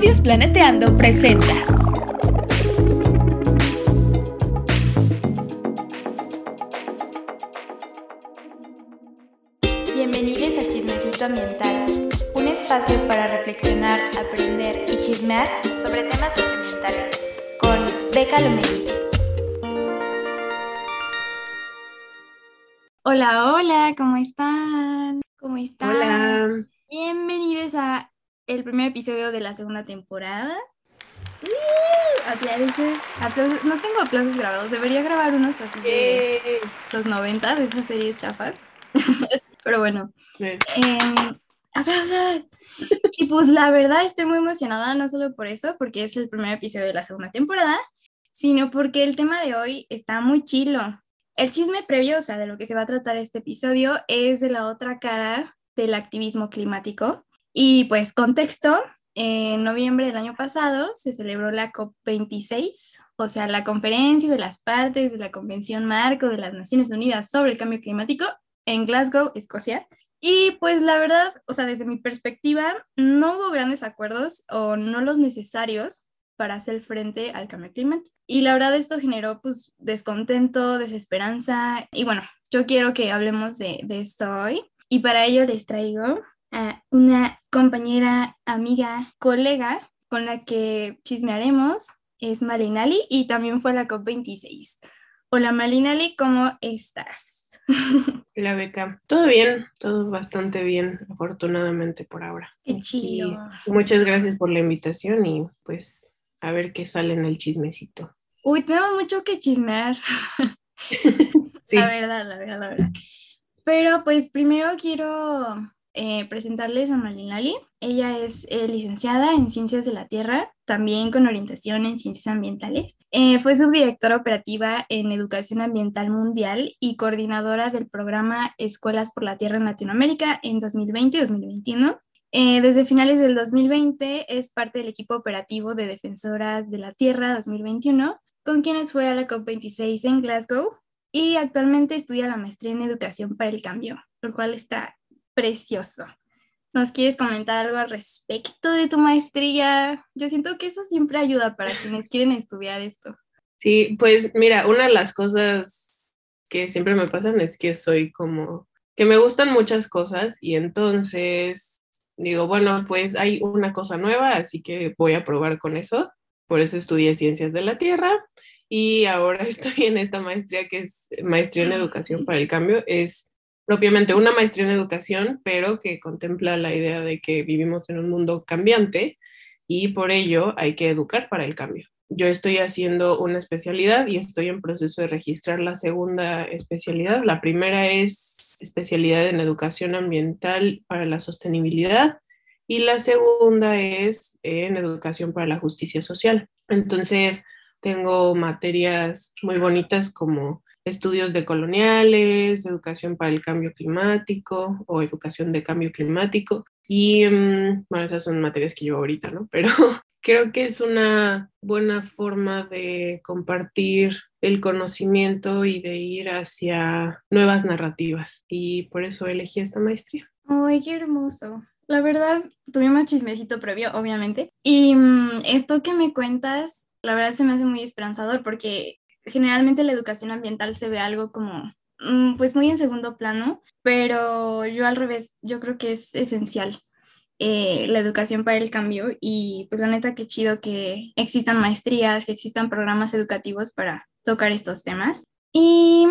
Estudios Planeteando presenta. Bienvenidos a Chismecito Ambiental, un espacio para reflexionar, aprender y chismear sobre temas socioambientales con Beca Lomelí. Hola, hola, ¿cómo están? ¿Cómo están? Hola. Bienvenidos a el primer episodio de la segunda temporada. ¡Uh! Aplausos, aplausos. No tengo aplausos grabados, debería grabar unos así de los 90 de esas series chafas. Pero bueno, Sí. Em, aplausos. Y pues la verdad estoy muy emocionada, no solo por eso, porque es el primer episodio de la segunda temporada, sino porque el tema de hoy está muy chilo. El chisme previo, o sea, de lo que se va a tratar este episodio, es de la otra cara del activismo climático. Y pues contexto, en noviembre del año pasado se celebró la COP26, o sea, la conferencia de las partes de la Convención Marco de las Naciones Unidas sobre el Cambio Climático en Glasgow, Escocia. Y pues la verdad, o sea, desde mi perspectiva, no hubo grandes acuerdos o no los necesarios para hacer frente al cambio climático. Y la verdad esto generó pues descontento, desesperanza. Y bueno, yo quiero que hablemos de, de esto hoy. Y para ello les traigo a una compañera, amiga, colega con la que chismearemos. Es Malinali y también fue a la COP26. Hola Malinali, ¿cómo estás? La beca. Todo bien, todo bastante bien, afortunadamente por ahora. Qué chido. Muchas gracias por la invitación y pues a ver qué sale en el chismecito. Uy, tenemos mucho que chismear. Sí, La verdad, la verdad, la verdad. Pero pues primero quiero eh, presentarles a Malinali. Ella es eh, licenciada en Ciencias de la Tierra, también con orientación en Ciencias Ambientales. Eh, fue subdirectora operativa en Educación Ambiental Mundial y coordinadora del programa Escuelas por la Tierra en Latinoamérica en 2020-2021. Eh, desde finales del 2020 es parte del equipo operativo de Defensoras de la Tierra 2021, con quienes fue a la COP26 en Glasgow y actualmente estudia la maestría en Educación para el Cambio, lo cual está precioso. ¿Nos quieres comentar algo al respecto de tu maestría? Yo siento que eso siempre ayuda para quienes quieren estudiar esto. sí, pues mira, una de las cosas que siempre me pasan es que soy como, que me gustan muchas cosas y entonces digo, bueno, pues hay una cosa nueva, así que voy a probar con eso. Por eso estudié Ciencias de la Tierra y ahora estoy en esta maestría que es Maestría en Educación para el Cambio. Es propiamente una maestría en educación, pero que contempla la idea de que vivimos en un mundo cambiante y por ello hay que educar para el cambio. Yo estoy haciendo una especialidad y estoy en proceso de registrar la segunda especialidad. La primera es especialidad en educación ambiental para la sostenibilidad y la segunda es en educación para la justicia social. Entonces, tengo materias muy bonitas como estudios de coloniales, educación para el cambio climático o educación de cambio climático. Y mm, bueno, esas son materias que llevo ahorita, ¿no? Pero creo que es una buena forma de compartir el conocimiento y de ir hacia nuevas narrativas. Y por eso elegí esta maestría. ¡Ay, qué hermoso! La verdad, tuvimos chismecito previo, obviamente. Y mm, esto que me cuentas, la verdad se me hace muy esperanzador porque generalmente la educación ambiental se ve algo como, mm, pues muy en segundo plano, pero yo al revés, yo creo que es esencial eh, la educación para el cambio y pues la neta qué chido que existan maestrías, que existan programas educativos para tocar estos temas. Y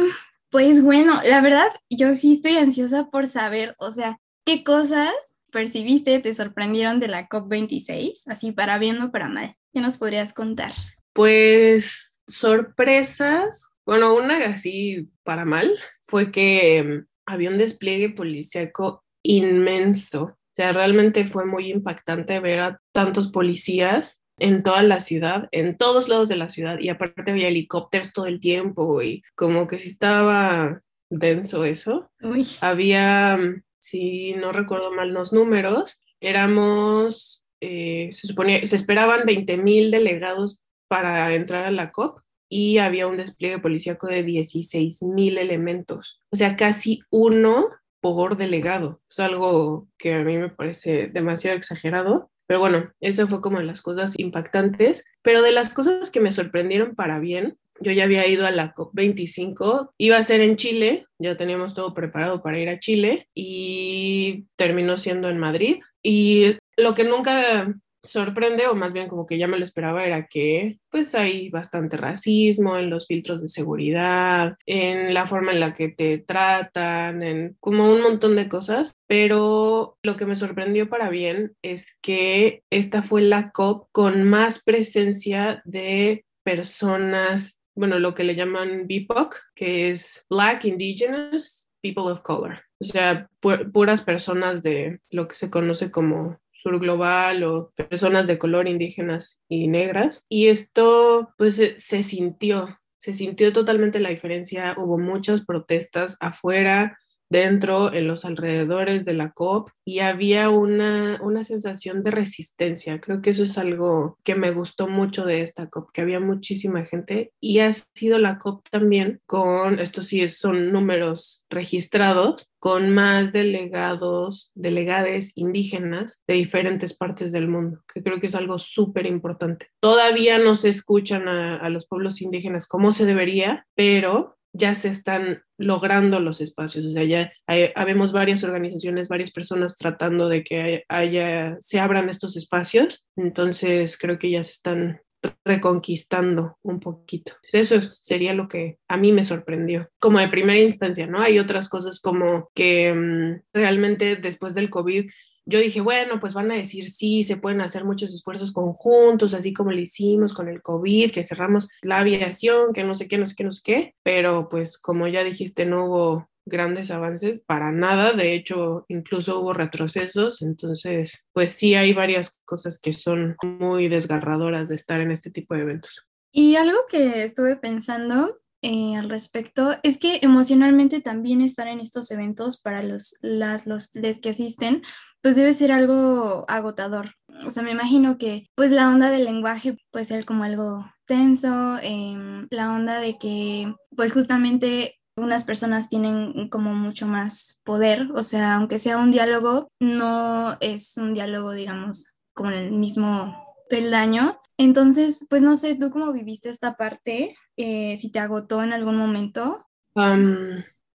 pues bueno, la verdad, yo sí estoy ansiosa por saber, o sea, qué cosas percibiste, te sorprendieron de la COP26, así para bien o para mal. ¿Qué nos podrías contar? Pues sorpresas, bueno, una así para mal fue que mm, había un despliegue policíaco inmenso. O sea, realmente fue muy impactante ver a tantos policías en toda la ciudad, en todos lados de la ciudad, y aparte había helicópteros todo el tiempo y como que sí estaba denso eso. Uy, Había, mm, si no recuerdo mal los números, éramos, eh, se suponía, se esperaban 20 mil delegados para entrar a la COP y había un despliegue policíaco de 16 mil elementos, o sea, casi uno por delegado. Es algo que a mí me parece demasiado exagerado. Pero bueno, eso fue como de las cosas impactantes, pero de las cosas que me sorprendieron para bien, yo ya había ido a la COP25, iba a ser en Chile, ya teníamos todo preparado para ir a Chile y terminó siendo en Madrid. Y lo que nunca sorprende, o más bien como que ya me lo esperaba, era que pues hay bastante racismo en los filtros de seguridad, en la forma en la que te tratan, en como un montón de cosas, pero lo que me sorprendió para bien es que esta fue la COP con más presencia de personas, bueno, lo que le llaman BIPOC, que es Black Indigenous People of Color, o sea, puras personas de lo que se conoce como sur global o personas de color indígenas y negras. Y esto pues se, sintió, se sintió totalmente la diferencia. Hubo muchas protestas afuera, dentro, en los alrededores de la COP y había una, una sensación de resistencia. Creo que eso es algo que me gustó mucho de esta COP, que había muchísima gente y ha sido la COP también con, esto sí son números registrados, con más delegados, delegades indígenas de diferentes partes del mundo, que creo que es algo súper importante. Todavía no se escuchan a, a los pueblos indígenas como se debería, pero ya se están logrando los espacios, o sea, ya hay, habemos varias organizaciones, varias personas tratando de que haya, se abran estos espacios, entonces creo que ya se están reconquistando un poquito. Eso sería lo que a mí me sorprendió, como de primera instancia, ¿no? Hay otras cosas como que mm, realmente después del COVID yo dije, bueno, pues van a decir sí, se pueden hacer muchos esfuerzos conjuntos, así como lo hicimos con el COVID, que cerramos la aviación, que no sé qué, no sé qué, no sé qué, pero pues como ya dijiste, no hubo grandes avances para nada, de hecho incluso hubo retrocesos, entonces pues sí hay varias cosas que son muy desgarradoras de estar en este tipo de eventos. Y algo que estuve pensando eh, al respecto es que emocionalmente también estar en estos eventos para los, las, los les que asisten, pues debe ser algo agotador. O sea, me imagino que pues la onda del lenguaje puede ser como algo tenso, em, la onda de que pues justamente unas personas tienen como mucho más poder, o sea, aunque sea un diálogo, no es un diálogo, digamos, como en el mismo peldaño. Entonces, pues no sé, ¿tú cómo viviste esta parte? Eh, si te agotó en algún momento.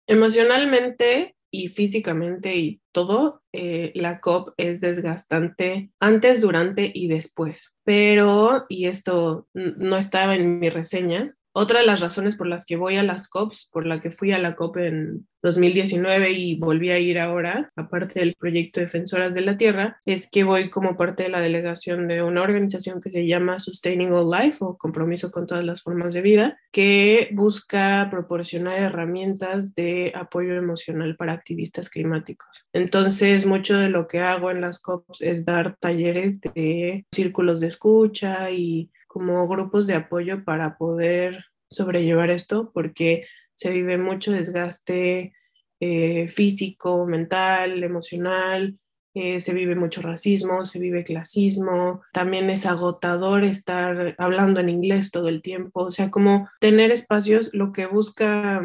emocionalmente y físicamente y todo, eh, la COP es desgastante antes, durante y después. Pero, y esto no estaba en mi reseña, otra de las razones por las que voy a las COPs, por la que fui a la COP en 2019 y volví a ir ahora, aparte del proyecto Defensoras de la Tierra, es que voy como parte de la delegación de una organización que se llama Sustaining All Life o Compromiso con todas las formas de vida, que busca proporcionar herramientas de apoyo emocional para activistas climáticos. Entonces, mucho de lo que hago en las COPs es dar talleres de círculos de escucha y como grupos de apoyo para poder sobrellevar esto, porque se vive mucho desgaste eh, físico, mental, emocional, eh, se vive mucho racismo, se vive clasismo, también es agotador estar hablando en inglés todo el tiempo, o sea, como tener espacios, lo que busca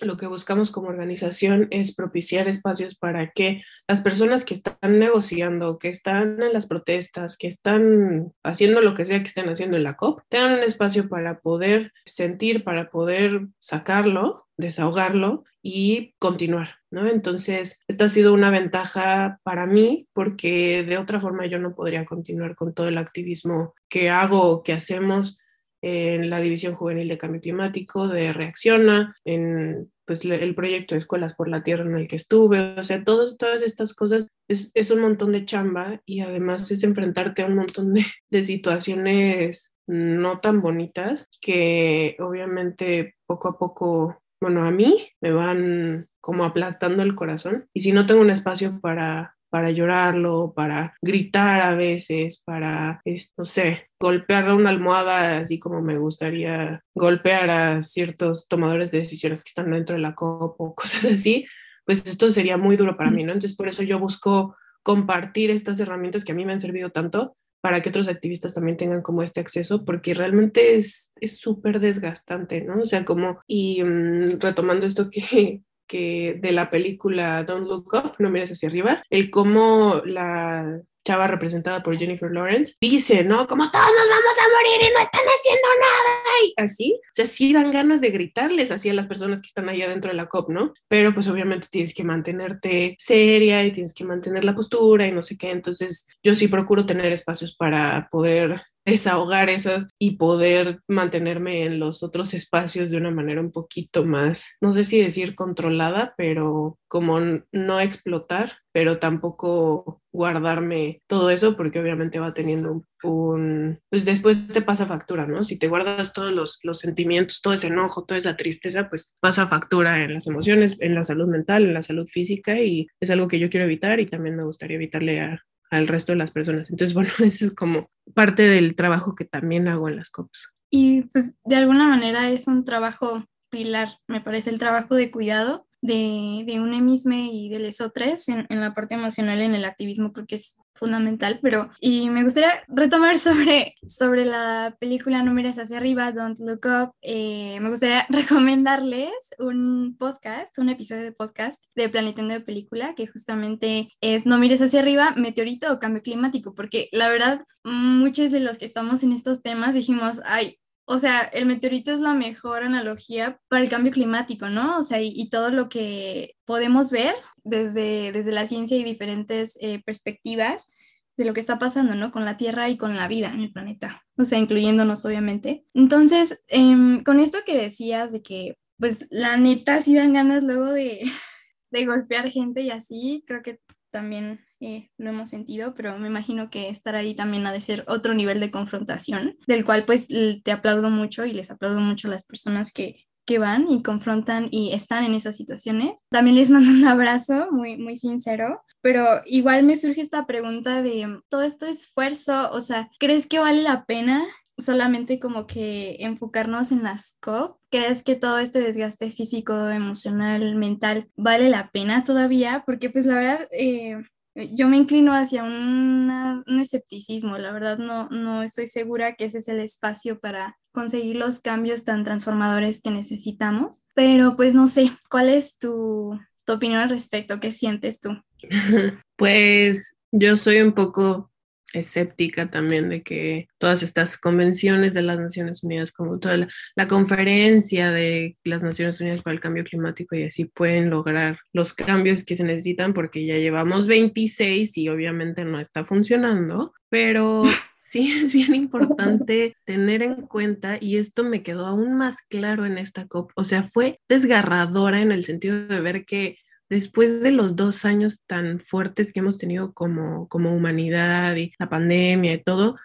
lo que buscamos como organización es propiciar espacios para que las personas que están negociando, que están en las protestas, que están haciendo lo que sea que estén haciendo en la COP, tengan un espacio para poder sentir, para poder sacarlo, desahogarlo y continuar, ¿no? Entonces, esta ha sido una ventaja para mí porque de otra forma yo no podría continuar con todo el activismo que hago, que hacemos en la División Juvenil de Cambio Climático de Reacciona, en pues, el proyecto de Escuelas por la Tierra en el que estuve, o sea, todas estas cosas es, es, un montón de chamba y además es enfrentarte a un montón de, de situaciones no tan bonitas que obviamente poco a poco, bueno, a mí me van como aplastando el corazón y si no tengo un espacio para para llorarlo, para gritar a veces, para, no sé, golpear una almohada así como me gustaría golpear a ciertos tomadores de decisiones que están dentro de la COP o cosas así, pues esto sería muy duro para mí, ¿no? Entonces por eso yo busco compartir estas herramientas que a mí me han servido tanto para que otros activistas también tengan como este acceso, porque realmente es súper desgastante, ¿no? O sea, como, y mm, retomando esto que, que de la película Don't Look Up, no mires hacia arriba, el cómo la, chava representada por Jennifer Lawrence, dice, ¿no? Como todos nos vamos a morir y no están haciendo nada. Y así, o sea, sí dan ganas de gritarles así a las personas que están ahí adentro de la COP, ¿no? Pero pues obviamente tienes que mantenerte seria y tienes que mantener la postura y no sé qué. Entonces yo sí procuro tener espacios para poder desahogar esas y poder mantenerme en los otros espacios de una manera un poquito más, no sé si decir controlada, pero como no explotar, pero tampoco guardarme todo eso porque obviamente va teniendo un, pues después te pasa factura, ¿no? Si te guardas todos los, los sentimientos, todo ese enojo, toda esa tristeza, pues pasa factura en las emociones, en la salud mental, en la salud física y es algo que yo quiero evitar y también me gustaría evitarle a, al resto de las personas. Entonces, bueno, eso es como parte del trabajo que también hago en las COPs. Y pues de alguna manera es un trabajo pilar, me parece, el trabajo de cuidado de, de un mismo y de los otros en, en, la parte emocional en el activismo porque es fundamental, pero y me gustaría retomar sobre, sobre la película No mires hacia arriba, Don't Look Up, eh, me gustaría recomendarles un podcast, un episodio de podcast de Planetando de Película, que justamente es No mires hacia arriba, meteorito o cambio climático, porque la verdad, muchos de los que estamos en estos temas dijimos, ay, o sea, el meteorito es la mejor analogía para el cambio climático, ¿no? O sea, y, todo lo que podemos ver desde, desde la ciencia y diferentes eh, perspectivas de lo que está pasando, ¿no? Con la Tierra y con la vida en el planeta, o sea, incluyéndonos, obviamente. Entonces, em, con esto que decías de que, pues, la neta sí dan ganas luego de, de golpear gente y así, creo que también eh, lo hemos sentido, pero me imagino que estar ahí también ha de ser otro nivel de confrontación, del cual pues te aplaudo mucho y les aplaudo mucho a las personas que, que van y confrontan y están en esas situaciones. También les mando un abrazo muy, muy sincero, pero igual me surge esta pregunta de todo este esfuerzo, o sea, ¿crees que vale la pena solamente como que enfocarnos en las COP? ¿Crees que todo este desgaste físico, emocional, mental vale la pena todavía? Porque pues la verdad, eh, yo me inclino hacia un escepticismo, la verdad no, no estoy segura que ese es el espacio para conseguir los cambios tan transformadores que necesitamos, pero pues no sé, ¿cuál es tu, tu opinión al respecto? ¿Qué sientes tú? Pues yo soy un poco escéptica también de que todas estas convenciones de las Naciones Unidas, como toda la, conferencia de las Naciones Unidas para el Cambio Climático y así pueden lograr los cambios que se necesitan porque ya llevamos 26 y obviamente no está funcionando, pero sí es bien importante tener en cuenta, y esto me quedó aún más claro en esta COP, o sea, fue desgarradora en el sentido de ver que después de los dos años tan fuertes que hemos tenido como, como humanidad y la pandemia y todo,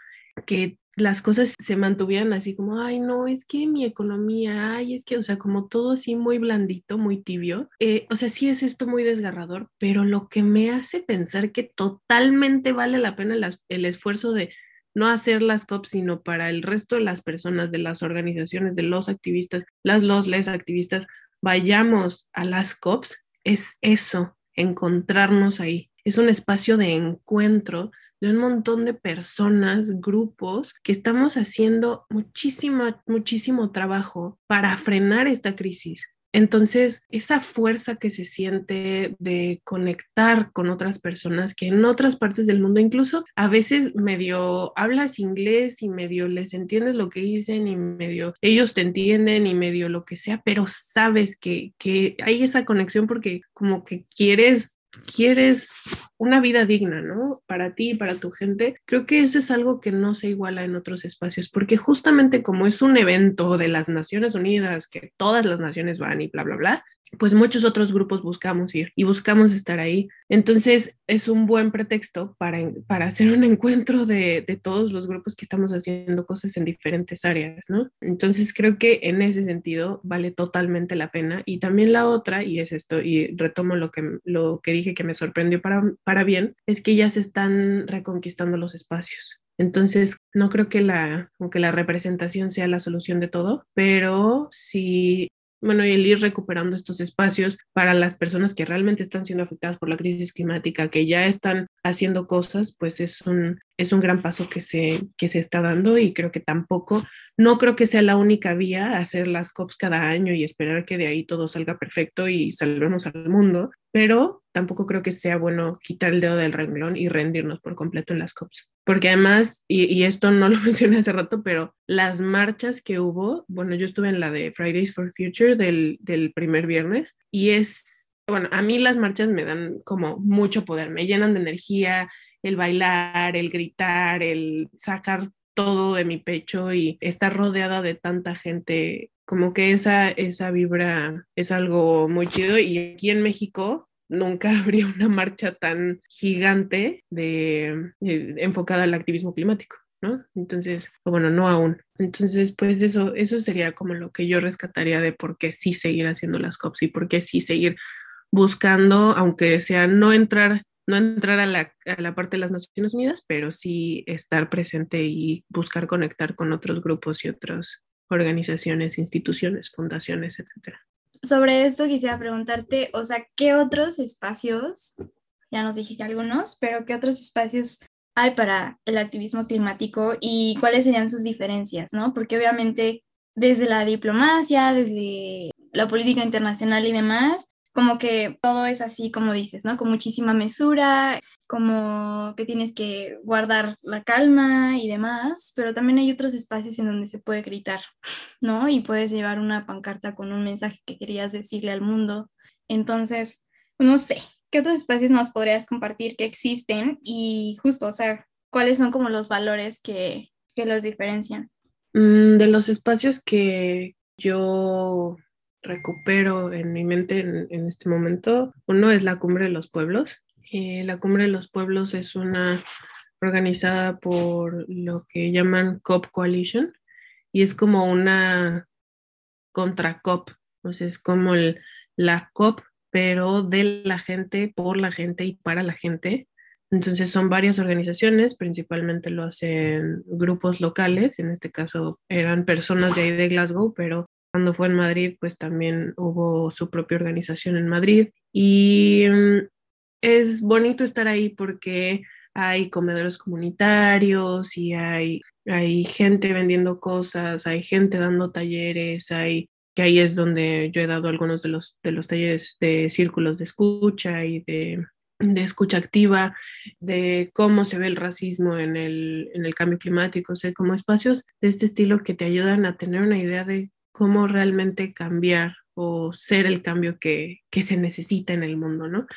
que las cosas se mantuvieran así como, ay, no, es que mi economía, ay, es que, o sea, como todo así muy blandito, muy tibio. Eh, o sea, sí es esto muy desgarrador, pero lo que me hace pensar que totalmente vale la pena el esfuerzo de no hacer las COP, sino para el resto de las personas, de las organizaciones, de los activistas, las, los, les activistas, vayamos a las COPs, es eso, encontrarnos ahí. Es un espacio de encuentro de un montón de personas, grupos, que estamos haciendo muchísimo, muchísimo trabajo para frenar esta crisis. Entonces, esa fuerza que se siente de conectar con otras personas que en otras partes del mundo, incluso a veces medio hablas inglés y medio les entiendes lo que dicen y medio ellos te entienden y medio lo que sea, pero sabes que, que hay esa conexión porque como que quieres quieres una vida digna, ¿no? Para ti y para tu gente, creo que eso es algo que no se iguala en otros espacios, porque justamente como es un evento de las Naciones Unidas, que todas las naciones van y bla, bla, bla, pues muchos otros grupos buscamos ir y buscamos estar ahí. Entonces es un buen pretexto para, para hacer un encuentro de, de, todos los grupos que estamos haciendo cosas en diferentes áreas, ¿no? Entonces creo que en ese sentido vale totalmente la pena. Y también la otra, y es esto, y retomo lo que, lo que dije que me sorprendió para, para bien, es que ya se están reconquistando los espacios. Entonces, no creo que la, aunque la representación sea la solución de todo, pero sí bueno, el ir recuperando estos espacios para las personas que realmente están siendo afectadas por la crisis climática, que ya están haciendo cosas, pues es un, es un gran paso que se, que se está dando y creo que tampoco, no creo que sea la única vía hacer las COPs cada año y esperar que de ahí todo salga perfecto y salvemos al mundo, pero tampoco creo que sea bueno quitar el dedo del renglón y rendirnos por completo en las COPs. Porque además, y, y, esto no lo mencioné hace rato, pero las marchas que hubo, bueno, yo estuve en la de Fridays for Future del, del primer viernes y es, bueno, a mí las marchas me dan como mucho poder, me llenan de energía, el bailar, el gritar, el sacar todo de mi pecho y estar rodeada de tanta gente, como que esa, esa vibra es algo muy chido y aquí en México nunca habría una marcha tan gigante de, enfocada al activismo climático. ¿no? Entonces, bueno, no aún. Entonces, pues eso, eso sería como lo que yo rescataría de por qué sí seguir haciendo las COPs y por qué sí seguir buscando, aunque sea no entrar no entrar a la, a la, parte de las Naciones Unidas, pero sí estar presente y buscar conectar con otros grupos y otras organizaciones, instituciones, fundaciones, etc. Sobre esto quisiera preguntarte, o sea, ¿qué otros espacios, ya nos dijiste algunos, pero qué otros espacios hay para el activismo climático y cuáles serían sus diferencias, ¿no? Porque obviamente desde la diplomacia, desde la política internacional y demás, como que todo es así como dices, ¿no? Con muchísima mesura, como que tienes que guardar la calma y demás, pero también hay otros espacios en donde se puede gritar, ¿no? Y puedes llevar una pancarta con un mensaje que querías decirle al mundo. Entonces, no sé, ¿qué otros espacios nos podrías compartir que existen? Y justo, o sea, ¿cuáles son como los valores que, que los diferencian? Mm, de los espacios que yo recupero en mi mente en, este momento. Uno es la Cumbre de los Pueblos. Eh, la Cumbre de los Pueblos es una organizada por lo que llaman COP Coalition y es como una contra COP, o sea, es como la COP, pero de la gente, por la gente y para la gente. Entonces son varias organizaciones, principalmente lo hacen grupos locales, en este caso eran personas de ahí de Glasgow, pero cuando fue en Madrid, pues también hubo su propia organización en Madrid. Y mm, es bonito estar ahí porque hay comedores comunitarios y hay, hay gente vendiendo cosas, hay gente dando talleres, hay que ahí es donde yo he dado algunos de los, de los talleres de círculos de escucha y de, de escucha activa, de cómo se ve el racismo en el, en el cambio climático, o sea, como espacios de este estilo que te ayudan a tener una idea de cómo realmente cambiar o ser el cambio que, se necesita en el mundo, ¿no?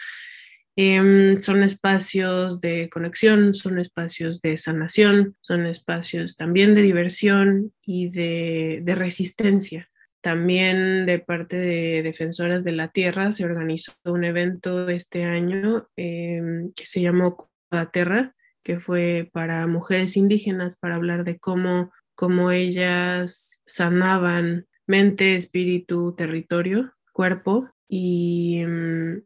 Em, son espacios de conexión, son espacios de sanación, son espacios también de diversión y de, resistencia. También de parte de Defensoras de la Tierra se organizó un evento este año em, que se llamó La Tierra, que fue para mujeres indígenas, para hablar de cómo, cómo ellas sanaban mente, espíritu, territorio, cuerpo, y, mm,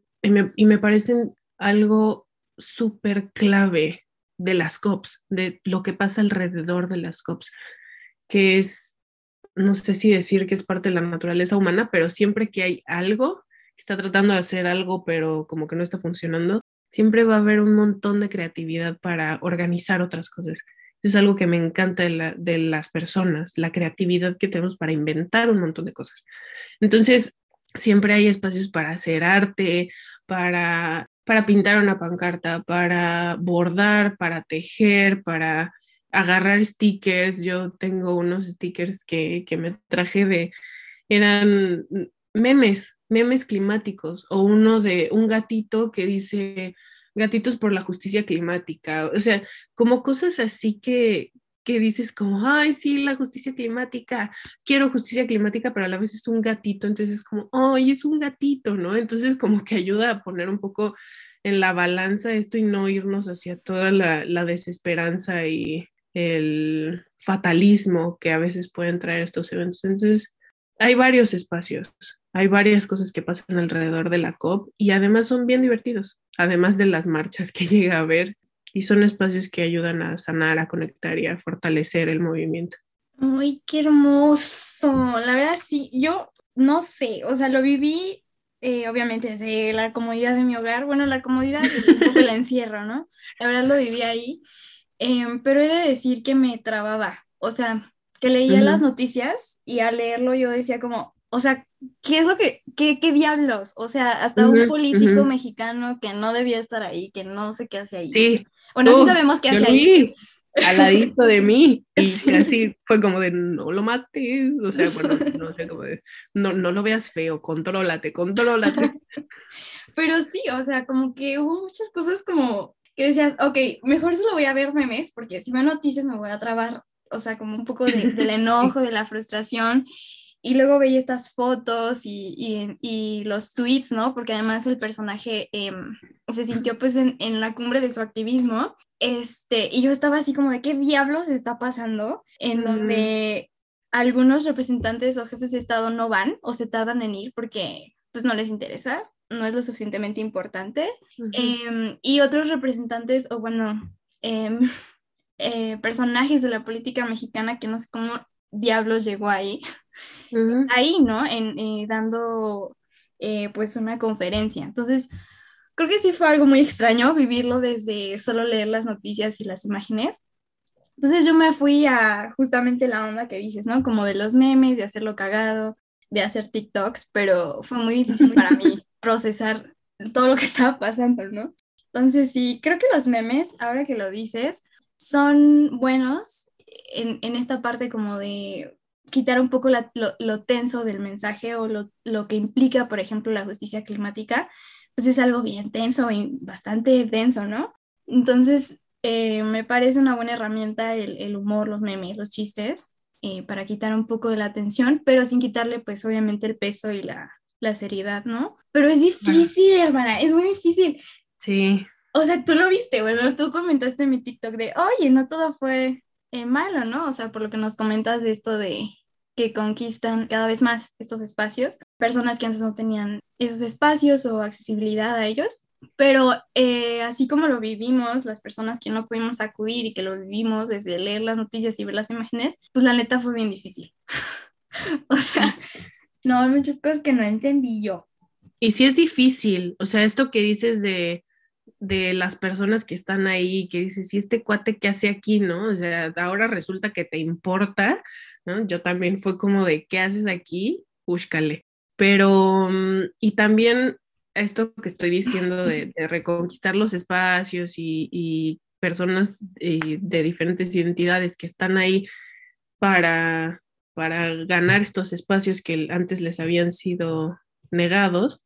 y, me, parecen algo súper clave de las COPs, de lo que pasa alrededor de las COPs, que es, no sé si decir que es parte de la naturaleza humana, pero siempre que hay algo, está tratando de hacer algo, pero como que no está funcionando, siempre va a haber un montón de creatividad para organizar otras cosas es algo que me encanta de, las personas, la creatividad que tenemos para inventar un montón de cosas. Entonces, siempre hay espacios para hacer arte, para, para pintar una pancarta, para bordar, para tejer, para agarrar stickers. Yo tengo unos stickers que, que me traje de, eran memes, memes climáticos, o uno de un gatito que dice Gatitos por la Justicia Climática, o sea, como cosas así que, que dices como, ay, sí, la justicia climática, quiero justicia climática, pero a la vez es un gatito, entonces es como, ay, es un gatito, ¿no? Entonces como que ayuda a poner un poco en la balanza esto y no irnos hacia toda la, la desesperanza y el fatalismo que a veces pueden traer estos eventos. Entonces, hay varios espacios, hay varias cosas que pasan alrededor de la COP y además son bien divertidos, además de las marchas que llega a ver y son espacios que ayudan a sanar, a conectar y a fortalecer el movimiento. ¡Ay, qué hermoso! La verdad sí, yo no sé, o sea, lo viví eh, obviamente desde la comodidad de mi hogar, bueno, la comodidad y un poco la encierro, ¿no? La verdad lo viví ahí, em, pero he de decir que me trababa, o sea, que leía las noticias y al leerlo yo decía como, o sea, ¿qué es lo que, qué, qué diablos? O sea, hasta un político mexicano que no debía estar ahí, que no sé qué hace ahí. Sí. Bueno, sí sabemos qué hace ahí. Al ladito de mí. Y así fue como de no lo mates. O sea, bueno, no sé, como de no, no lo veas feo, contrólate, contrólate. Pero sí, o sea, como que hubo muchas cosas como que decías, ok, mejor solo voy a ver memes, porque si veo noticias me voy a trabar, o sea, como un poco de, del enojo, de la frustración. Y luego veía estas fotos y, y, y, los tweets, ¿no? Porque además el personaje em, se sintió pues en, en, la cumbre de su activismo. Este, y yo estaba así como de qué diablos está pasando, en donde algunos representantes o jefes de Estado no van o se tardan en ir porque pues no les interesa, no es lo suficientemente importante. eh, y otros representantes o bueno, eh, eh, personajes de la política mexicana que no sé cómo diablos llegó ahí, uh -huh. ahí, ¿no? En, eh, dando eh, pues una conferencia. Entonces, creo que sí fue algo muy extraño vivirlo desde solo leer las noticias y las imágenes. Entonces yo me fui a justamente la onda que dices, ¿no? Como de los memes, de hacerlo cagado, de hacer TikToks, pero fue muy difícil para mí procesar todo lo que estaba pasando, ¿no? Entonces sí, creo que los memes, ahora que lo dices, son buenos en, en esta parte como de quitar un poco la, lo, lo, tenso del mensaje o lo, lo, que implica, por ejemplo, la justicia climática, pues es algo bien tenso y bastante denso, ¿no? Entonces, eh, me parece una buena herramienta el, el humor, los memes, los chistes, eh, para quitar un poco de la tensión, pero sin quitarle, pues, obviamente el peso y la, la seriedad, ¿no? Pero es difícil, ah. hermana, es muy difícil. Sí. O sea, tú lo viste, bueno, tú comentaste en mi TikTok de, oye, no todo fue eh, malo, ¿no? O sea, por lo que nos comentas de esto de que conquistan cada vez más estos espacios, personas que antes no tenían esos espacios o accesibilidad a ellos, pero eh, así como lo vivimos, las personas que no pudimos acudir y que lo vivimos desde leer las noticias y ver las imágenes, pues la neta fue bien difícil. o sea, no, hay muchas cosas que no entendí yo. Y sí es difícil, o sea, esto que dices de, de las personas que están ahí, que dices, ¿y este cuate qué hace aquí, no? O sea, ahora resulta que te importa, ¿no? Yo también fue como de, ¿qué haces aquí? Búscale. Pero, y también esto que estoy diciendo de, reconquistar los espacios y, y personas eh, de diferentes identidades que están ahí para, para ganar estos espacios que antes les habían sido negados,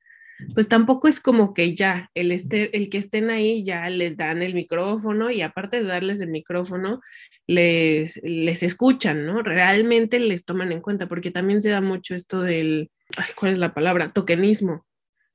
pues tampoco es como que ya el, este, el que estén ahí ya les dan el micrófono y aparte de darles el micrófono, les, les escuchan, ¿no? Realmente les toman en cuenta, porque también se da mucho esto del, ay, ¿cuál es la palabra? Tokenismo,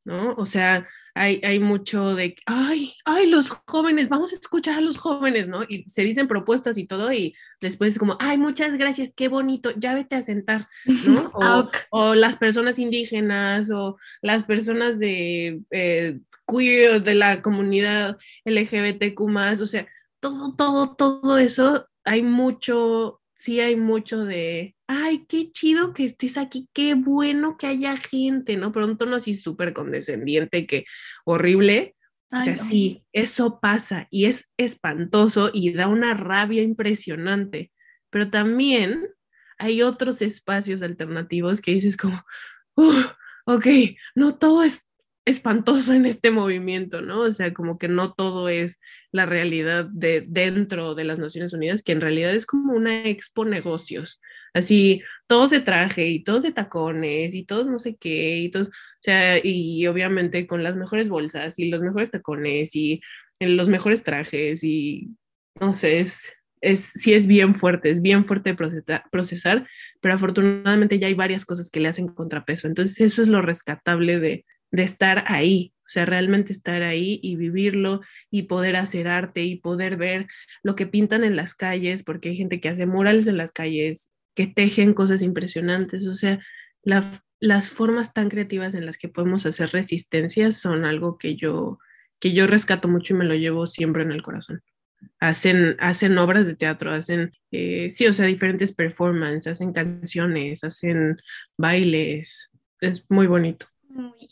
¿no? O sea, hay, hay mucho de, ay, ay, los jóvenes, vamos a escuchar a los jóvenes, ¿no? Y se dicen propuestas y todo, y después es como, ay, muchas gracias, qué bonito, ya vete a sentar, ¿no? O, o las personas indígenas o las personas de eh, queer, de la comunidad LGBTQ, o sea, todo, todo, todo eso, hay mucho, sí hay mucho de, ay, qué chido que estés aquí, qué bueno que haya gente, ¿no? Pero un tono así súper condescendiente, que horrible. Ay, o sea, no. sí, eso pasa y es espantoso y da una rabia impresionante. Pero también hay otros espacios alternativos que dices como, uh, ok, no todo es espantoso en este movimiento, ¿no? O sea, como que no todo es la realidad de dentro de las Naciones Unidas, que en realidad es como una expo negocios, así, todos de traje y todos de tacones y todos no sé qué, y todos, o sea, y obviamente con las mejores bolsas y los mejores tacones y los mejores trajes y no sé, es, es, sí es bien fuerte, es bien fuerte procesar, procesar, pero afortunadamente ya hay varias cosas que le hacen contrapeso, entonces eso es lo rescatable de, de estar ahí, sea, realmente estar ahí y vivirlo y poder hacer arte y poder ver lo que pintan en las calles, porque hay gente que hace murales en las calles, que tejen cosas impresionantes, o sea, la, las formas tan creativas en las que podemos hacer resistencia son algo que yo, que yo rescato mucho y me lo llevo siempre en el corazón. Hacen, hacen obras de teatro, hacen, eh, sí, o sea, diferentes performances, hacen canciones, hacen bailes, es muy bonito. Muy,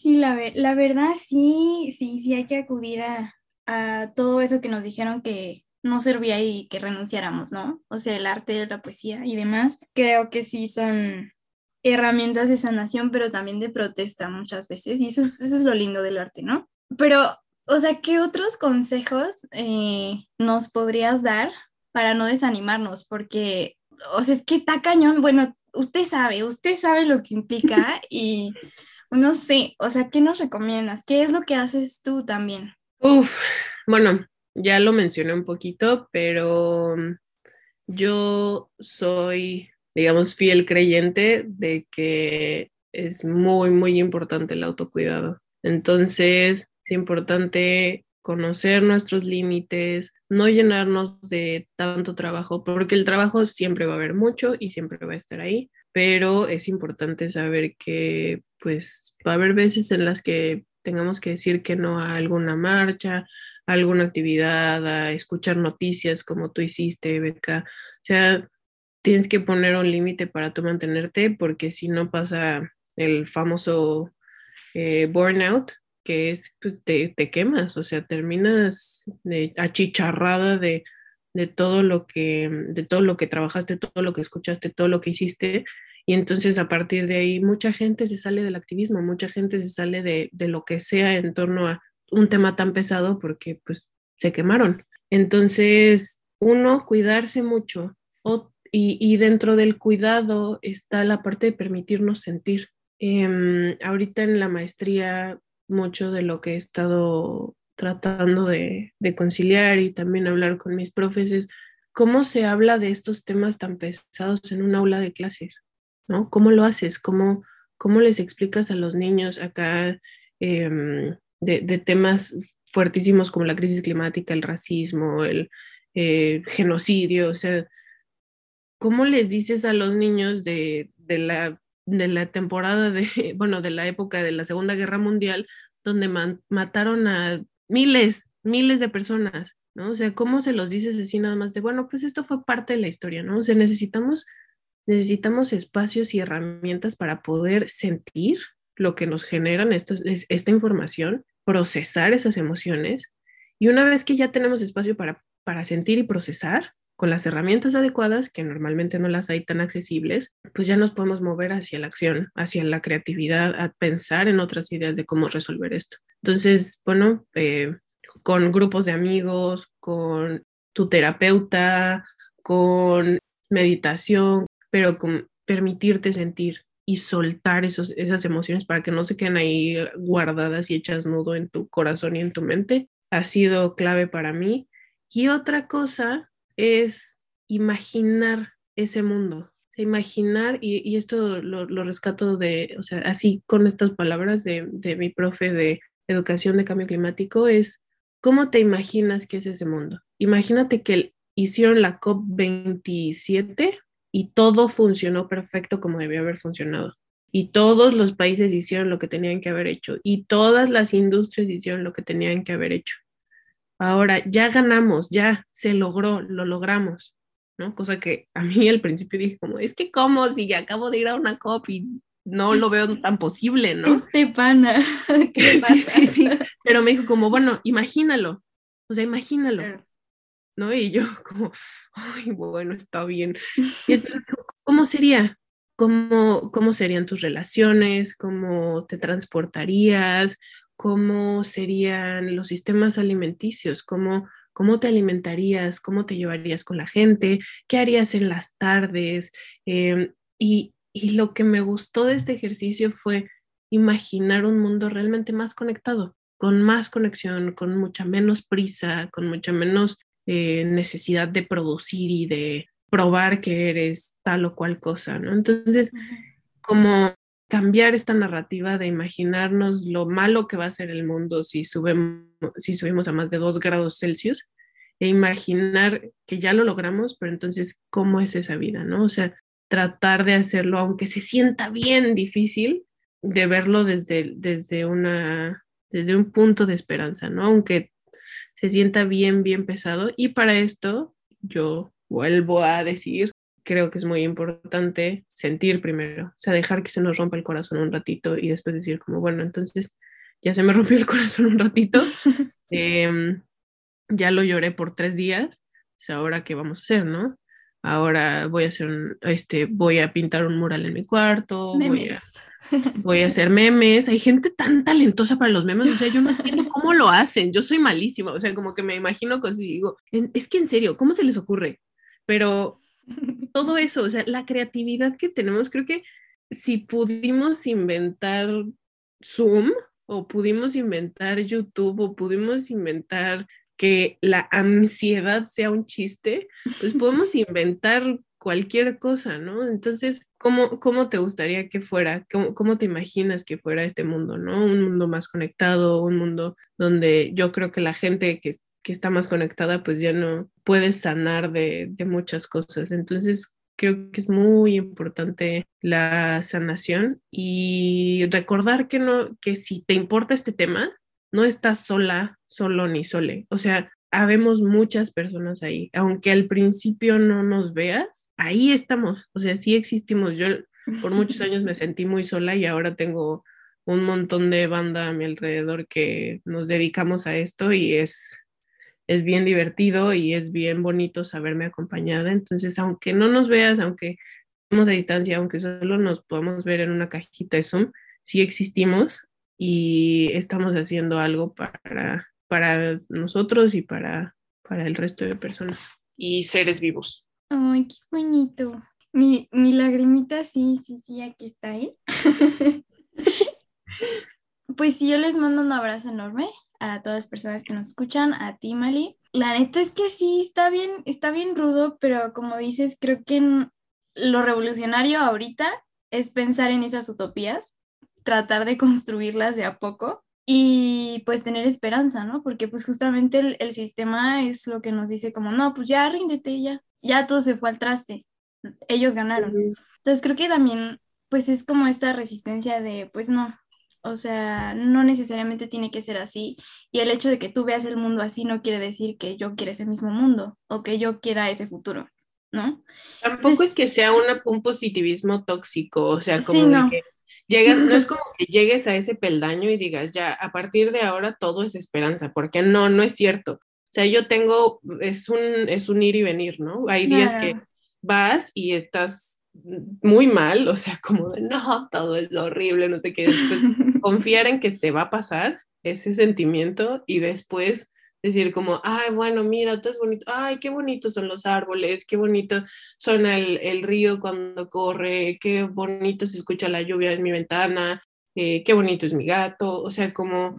Sí, la, la verdad sí, sí, sí hay que acudir a, a, todo eso que nos dijeron que no servía y que renunciáramos, ¿no? O sea, el arte, la poesía y demás, creo que sí son herramientas de sanación, pero también de protesta muchas veces. Y eso es, eso es lo lindo del arte, ¿no? Pero, o sea, ¿qué otros consejos eh, nos podrías dar para no desanimarnos? Porque, o sea, es que está cañón. Bueno, usted sabe, usted sabe lo que implica y no sé, o sea, ¿qué nos recomiendas? ¿Qué es lo que haces tú también? Uf, bueno, ya lo mencioné un poquito, pero yo soy, digamos, fiel creyente de que es muy, muy importante el autocuidado. Entonces, es importante conocer nuestros límites, no llenarnos de tanto trabajo, porque el trabajo siempre va a haber mucho y siempre va a estar ahí, pero es importante saber que pues va a haber veces en las que tengamos que decir que no a alguna marcha, a alguna actividad, a escuchar noticias como tú hiciste, Beca. O sea, tienes que poner un límite para tú mantenerte porque si no pasa el famoso eh, burnout, que es, pues, te, te, quemas, o sea, terminas de, achicharrada de, de, todo lo que, de todo lo que trabajaste, todo lo que escuchaste, todo lo que hiciste, y entonces a partir de ahí mucha gente se sale del activismo, mucha gente se sale de, de lo que sea en torno a un tema tan pesado porque pues se quemaron. Entonces, uno, cuidarse mucho. y, y, dentro del cuidado está la parte de permitirnos sentir. Eh, ahorita en la maestría, mucho de lo que he estado tratando de, de conciliar y también hablar con mis profes cómo se habla de estos temas tan pesados en un aula de clases. ¿no? ¿Cómo lo haces? ¿Cómo, cómo les explicas a los niños acá em, de, temas fuertísimos como la crisis climática, el racismo, el eh, genocidio? O sea, ¿cómo les dices a los niños de, la, de la temporada de, bueno, de la época de la Segunda Guerra Mundial, donde mataron a miles, miles de personas? ¿no? O sea, ¿cómo se los dices así nada más de, bueno, pues esto fue parte de la historia, ¿no? O sea, necesitamos necesitamos espacios y herramientas para poder sentir lo que nos generan esta información, procesar esas emociones y una vez que ya tenemos espacio para, para sentir y procesar, con las herramientas adecuadas, que normalmente no las hay tan accesibles, pues ya nos podemos mover hacia la acción, hacia la creatividad, a pensar en otras ideas de cómo resolver esto. Entonces, bueno, eh, con grupos de amigos, con tu terapeuta, con meditación, pero con permitirte sentir y soltar esos, esas emociones para que no se queden ahí guardadas y hechas nudo en tu corazón y en tu mente, ha sido clave para mí. Y otra cosa es imaginar ese mundo, imaginar, y, esto lo, lo, rescato de, o sea, así con estas palabras de, de mi profe de educación de cambio climático, es cómo te imaginas que es ese mundo. Imagínate que hicieron la COP27 y todo funcionó perfecto como debió haber funcionado. Y todos los países hicieron lo que tenían que haber hecho y todas las industrias hicieron lo que tenían que haber hecho. Ahora ya ganamos, ya se logró, lo logramos, ¿no? Cosa que a mí al principio dije como, es que cómo si ya acabo de ir a una COP y no lo veo tan posible, ¿no? Este pana, ¿qué sí, sí, sí. Pero me dijo como, bueno, imagínalo, o sea, imagínalo. ¿no? Y yo como, ay, bueno, está bien. Y ¿Cómo sería? ¿Cómo, ¿Cómo serían tus relaciones? ¿Cómo te transportarías? ¿Cómo serían los sistemas alimenticios? ¿Cómo, ¿Cómo te alimentarías? ¿Cómo te llevarías con la gente? ¿Qué harías en las tardes? Em, y, y lo que me gustó de este ejercicio fue imaginar un mundo realmente más conectado, con más conexión, con mucha menos prisa, con mucha menos eh, necesidad de producir y de probar que eres tal o cual cosa, ¿no? Entonces, como cambiar esta narrativa de imaginarnos lo malo que va a ser el mundo si, subimos, si subimos a más de 2 grados Celsius e imaginar que ya lo logramos, pero entonces, ¿cómo es esa vida, no? O sea, tratar de hacerlo, aunque se sienta bien difícil, de verlo desde, desde, una, desde un punto de esperanza, ¿no? Aunque se sienta bien, bien pesado. Y para esto yo vuelvo a decir, creo que es muy importante sentir primero, o sea, dejar que se nos rompa el corazón un ratito y después decir como, bueno, entonces ya se me rompió el corazón un ratito, em, ya lo lloré por tres días, o sea, ahora qué vamos a hacer, ¿no? ahora voy a hacer un, este, voy a pintar un mural en mi cuarto, voy a, voy a hacer memes. Hay gente tan talentosa para los memes, o sea, yo no entiendo cómo lo hacen, yo soy malísima, o sea, como que me imagino cosas y digo, es que en serio, ¿cómo se les ocurre? Pero todo eso, o sea, la creatividad que tenemos, creo que si pudimos inventar Zoom o pudimos inventar YouTube o pudimos inventar que la ansiedad sea un chiste, pues podemos inventar cualquier cosa, ¿no? Entonces, ¿cómo, cómo te gustaría que fuera? ¿Cómo, ¿Cómo, te imaginas que fuera este mundo, ¿no? Un mundo más conectado, un mundo donde yo creo que la gente que, que está más conectada, pues ya no puede sanar de, de muchas cosas. Entonces, creo que es muy importante la sanación y recordar que no, que si te importa este tema, no estás sola, solo ni sole. O sea, habemos muchas personas ahí. Aunque al principio no nos veas, ahí estamos. O sea, sí existimos. Yo por muchos años me sentí muy sola y ahora tengo un montón de banda a mi alrededor que nos dedicamos a esto y es es bien divertido y es bien bonito saberme acompañada. Entonces, aunque no nos veas, aunque estemos a distancia, aunque solo nos podamos ver en una cajita de Zoom, sí existimos y estamos haciendo algo para, para nosotros y para, para el resto de personas y seres vivos. Ay, qué bonito. Mi, mi lagrimita, sí, sí, sí, aquí está, ¿eh? pues sí, yo les mando un abrazo enorme a todas las personas que nos escuchan, a ti, Mali. La neta es que sí, está bien, está bien rudo, pero como dices, creo que lo revolucionario ahorita es pensar en esas utopías, tratar de construirlas de a poco y pues tener esperanza, ¿no? Porque pues justamente el, el sistema es lo que nos dice como, no, pues ya ríndete, ya, ya todo se fue al traste, ellos ganaron. Entonces creo que también pues es como esta resistencia de, pues no, o sea, no necesariamente tiene que ser así. Y el hecho de que tú veas el mundo así no quiere decir que yo quiera ese mismo mundo o que yo quiera ese futuro, ¿no? Tampoco es que sea un positivismo tóxico, o sea, como no. que llegas, no es como que llegues a ese peldaño y digas, ya, a partir de ahora todo es esperanza, porque no, no es cierto. O sea, yo tengo, es un, es un ir y venir, ¿no? Hay días que vas y estás muy mal, o sea, como de no, todo es horrible, no sé qué, después confiar en que se va a pasar ese sentimiento y después decir como, ay, bueno, mira, todo es bonito, ay, qué bonitos son los árboles, qué bonito suena el, el río cuando corre, qué bonito se escucha la lluvia en mi ventana, eh, qué bonito es mi gato, o sea, como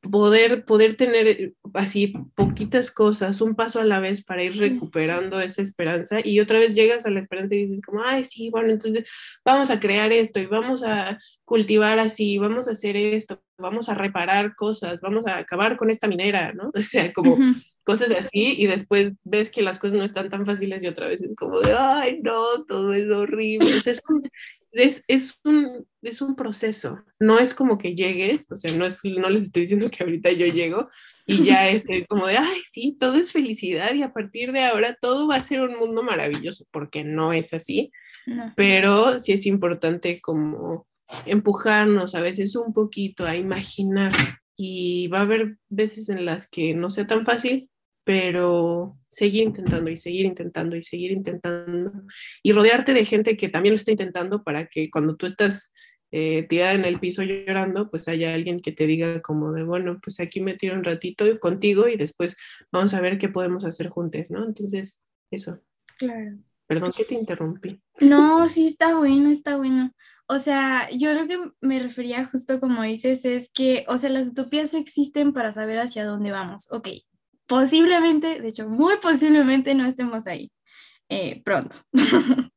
poder, poder tener así poquitas cosas, un paso a la vez para ir recuperando esa esperanza y otra vez llegas a la esperanza y dices como, ay, sí, bueno, entonces vamos a crear esto y vamos a cultivar así, vamos a hacer esto, vamos a reparar cosas, vamos a acabar con esta minera, ¿no? O sea, como cosas así y después ves que las cosas no están tan fáciles y otra vez es como de, ay, no, todo es horrible. O sea, es, es, es, un, es un proceso, no es como que llegues, o sea, no, es, no les estoy diciendo que ahorita yo llego y ya estoy como de, ay, sí, todo es felicidad y a partir de ahora todo va a ser un mundo maravilloso, porque no es así, pero sí es importante como empujarnos a veces un poquito a imaginar y va a haber veces en las que no sea tan fácil, pero seguir intentando y seguir intentando y seguir intentando y rodearte de gente que también lo está intentando para que cuando tú estás eh, tirada en el piso llorando, pues haya alguien que te diga como de, bueno, pues aquí me tiro un ratito contigo y después vamos a ver qué podemos hacer juntos, ¿no? Entonces, eso. Claro. Perdón que te interrumpí. No, sí, está bueno, está bueno. O sea, yo lo que me refería justo como dices es que, o sea, las utopías existen para saber hacia dónde vamos. Ok, posiblemente, de hecho, muy posiblemente no estemos ahí eh, pronto.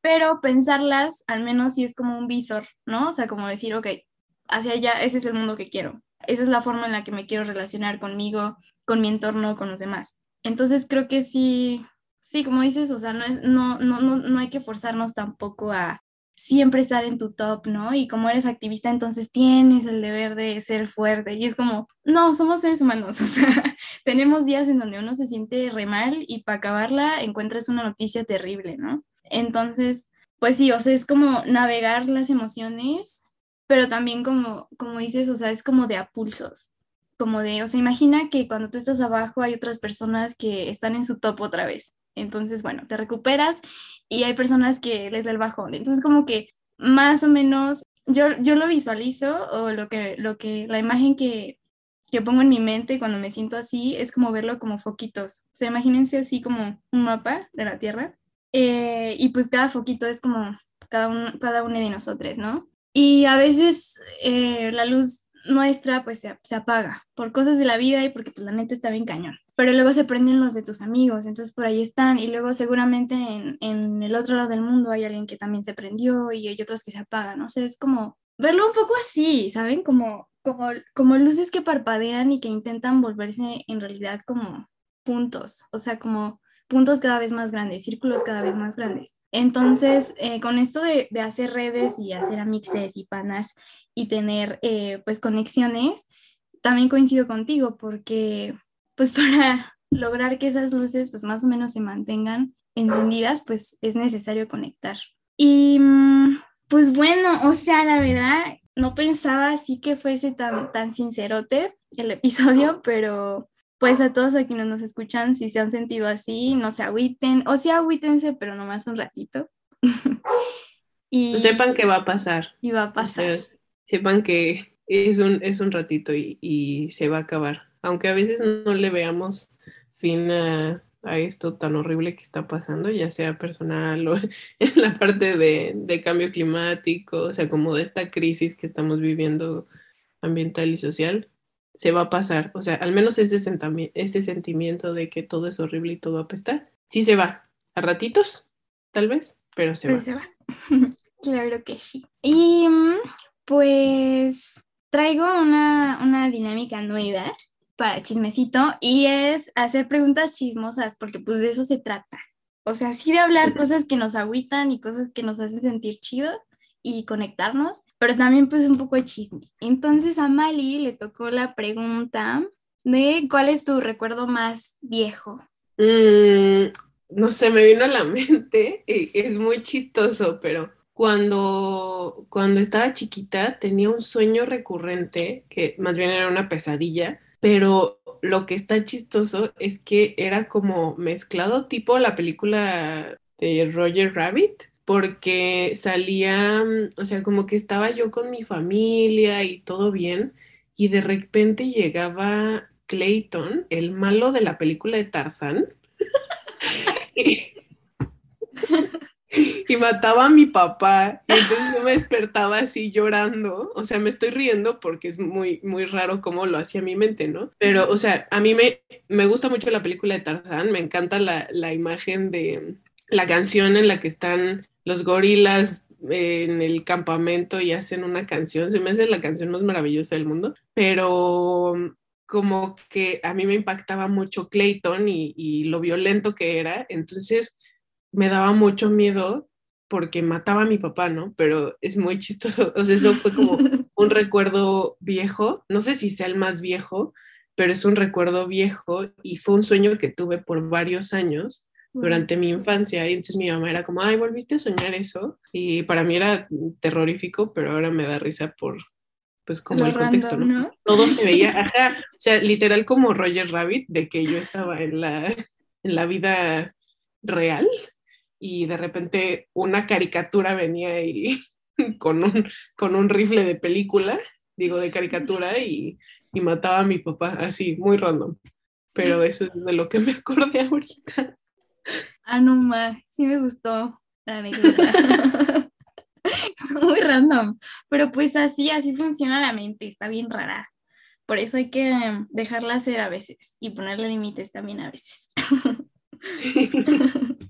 Pero pensarlas, al menos si es como un visor, ¿no? O sea, como decir, ok, hacia allá, ese es el mundo que quiero. Esa es la forma en la que me quiero relacionar conmigo, con mi entorno, con los demás. Entonces creo que sí, sí, como dices, o sea, no, es, no, no, no, no hay que forzarnos tampoco a, siempre estar en tu top, ¿no? Y como eres activista, entonces tienes el deber de ser fuerte. Y es como, no, somos seres humanos, o sea, tenemos días en donde uno se siente re mal y para acabarla encuentras una noticia terrible, ¿no? Entonces, pues sí, o sea, es como navegar las emociones, pero también como, como dices, o sea, es como de a pulsos. Como de, o sea, imagina que cuando tú estás abajo hay otras personas que están en su top otra vez. Entonces, bueno, te recuperas y hay personas que les da el bajón. Entonces, como que más o menos yo, yo lo visualizo o lo que, lo que, la imagen que, que pongo en mi mente cuando me siento así es como verlo como foquitos. O sea, imagínense así como un mapa de la Tierra eh, y pues cada foquito es como cada, uno cada uno de nosotros, ¿no? Y a veces eh, la luz nuestra pues se, se, apaga por cosas de la vida y porque pues, la neta está bien cañón. Pero luego se prenden los de tus amigos, entonces por ahí están y luego seguramente en, en el otro lado del mundo hay alguien que también se prendió y hay otros que se apagan, no sé, es como verlo un poco así, ¿saben? Como, como, como luces que parpadean y que intentan volverse en realidad como puntos, o sea, como puntos cada vez más grandes, círculos cada vez más grandes. Entonces, eh, con esto de, de, hacer redes y hacer amixes y panas y tener eh, pues conexiones, también coincido contigo porque pues para lograr que esas luces pues más o menos se mantengan encendidas, pues es necesario conectar. Y mm, pues bueno, o sea, la verdad, no pensaba así que fuese tan, tan sincerote el episodio, pero pues a todos a quienes nos escuchan, si se han sentido así, no se agüiten, o sí agüítense, pero nomás un ratito. y sepan que va a pasar. Y va a pasar. sepan que es un, es un ratito y, y, se va a acabar. Aunque a veces no le veamos fin a, a, esto tan horrible que está pasando, ya sea personal o en la parte de, de cambio climático, o sea, como de esta crisis que estamos viviendo ambiental y social, se va a pasar. O sea, al menos ese, ese sentimiento de que todo es horrible y todo apesta, sí se va. A ratitos, tal vez, pero se pero va. Se va. claro que sí. Y mm, pues traigo una, una dinámica nueva para chismecito y es hacer preguntas chismosas, porque pues de eso se trata. O sea, sí de hablar cosas que nos agüitan y cosas que nos hacen sentir chido, y conectarnos, pero también pues un poco de chisme. Entonces a Mali le tocó la pregunta de cuál es tu recuerdo más viejo. Mm, no sé, me vino a la mente, es muy chistoso, pero cuando, cuando estaba chiquita tenía un sueño recurrente, que más bien era una pesadilla, pero lo que está chistoso es que era como mezclado tipo la película de Roger Rabbit, porque salía, mm, o sea, como que estaba yo con mi familia y todo bien, y de repente llegaba Clayton, el malo de la película de Tarzán, y, mataba a mi papá, y entonces yo me despertaba así llorando, o sea, me estoy riendo porque es muy, muy raro cómo lo hacía mi mente, ¿no? Pero, o sea, a mí me, me gusta mucho la película de Tarzán, me encanta la, la imagen de la canción en la que están los gorilas en el campamento y hacen una canción, se me hace la canción más maravillosa del mundo, pero como que a mí me impactaba mucho Clayton y, lo violento que era, entonces me daba mucho miedo porque mataba a mi papá, ¿no? Pero es muy chistoso, o sea, eso fue como un recuerdo viejo, no sé si sea el más viejo, pero es un recuerdo viejo y fue un sueño que tuve por varios años durante mi infancia. Y entonces mi mamá era como, ay, volviste a soñar eso y para mí era terrorífico, pero ahora me da risa por, pues como el contexto, ¿no? Todo se veía, ajá, o sea, literal como Roger Rabbit, de que yo estaba en la, en la vida real y de repente una caricatura venía y con un, con un rifle de película, digo, de caricatura y, y mataba a mi papá, así, muy random. Pero eso es de lo que me acordé ahorita. Ah, no, ma, sí me gustó la anécdota. Muy random, pero pues así, así funciona la mente, está bien rara. Por eso hay que dejarla hacer a veces y ponerle límites también a veces.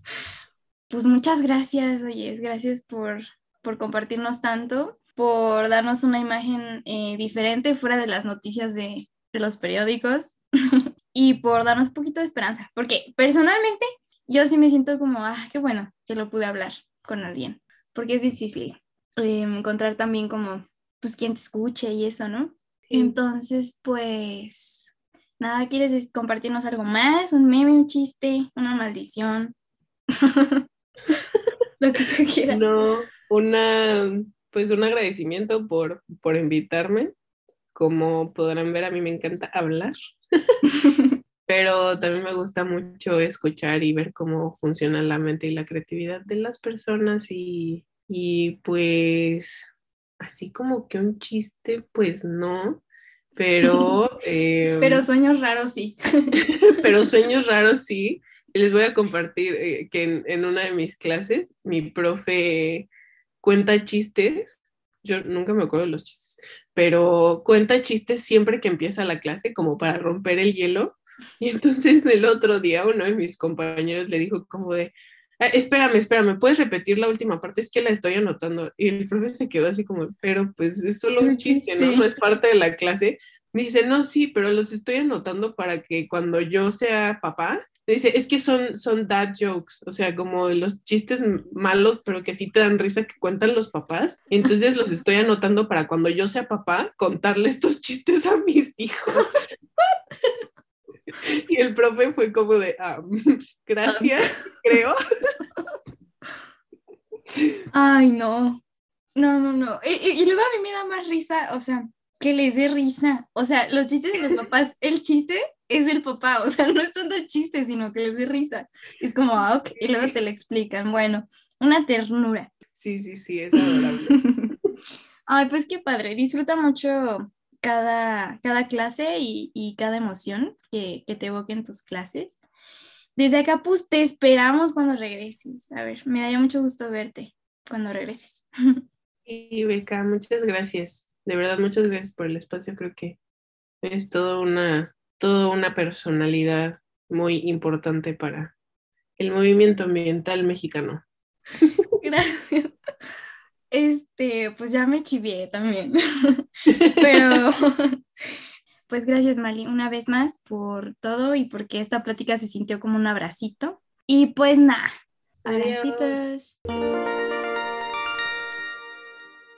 pues muchas gracias, oye, gracias por, por compartirnos tanto, por darnos una imagen eh, diferente fuera de las noticias de, de los periódicos y por darnos un poquito de esperanza, porque personalmente yo sí me siento como, ah, qué bueno que lo pude hablar con alguien, porque es difícil eh, encontrar también como, pues, quien te escuche y eso, ¿no? Entonces, pues, nada, ¿quieres compartirnos algo más? ¿Un meme, un chiste, una maldición? lo que tú quieras. No, una, pues un agradecimiento por, por invitarme. Como podrán ver, a mí me encanta hablar. pero también me gusta mucho escuchar y ver cómo funciona la mente y la creatividad de las personas y, y pues así como que un chiste, pues no, pero... Em, pero sueños raros sí. pero sueños raros sí. Les voy a compartir eh, que en, en, una de mis clases mi profe cuenta chistes. Yo nunca me acuerdo de los chistes, pero cuenta chistes siempre que empieza la clase como para romper el hielo. Y entonces el otro día uno de mis compañeros le dijo como de, ah, espérame, espérame, ¿puedes repetir la última parte? Es que la estoy anotando. Y el profe se quedó así como, pero pues es solo un chiste, ¿no? No es parte de la clase. Dice, no, sí, pero los estoy anotando para que cuando yo sea papá, dice, es que son, son dad jokes, o sea, como los chistes malos, pero que sí te dan risa que cuentan los papás. Entonces los estoy anotando para cuando yo sea papá, contarle estos chistes a mis hijos. y el profe fue como de, ah, gracias, creo. Ay, no. No, no, no. Y, y, luego a mí me da más risa, o sea, que les dé risa. O sea, los chistes de los papás, el chiste es el papá, o sea, no es tanto el chiste, sino que les dé risa. Es como, ah, ok, y luego te lo explican. Bueno, una ternura. Sí, sí, sí, es adorable. Ay, pues qué padre, disfruta mucho cada, cada clase y, y cada emoción que, que te evoque en tus clases. Desde acá, pues te esperamos cuando regreses. A ver, me daría mucho gusto verte cuando regreses. Y Beca, muchas gracias de verdad, muchas gracias por el espacio. Creo que es toda una, toda una personalidad muy importante para el movimiento ambiental mexicano. Gracias. Este, pues ya me chivié también. Pero, pues gracias, Mali, una vez más por todo y porque esta plática se sintió como un abracito. Y pues nada, abracitos.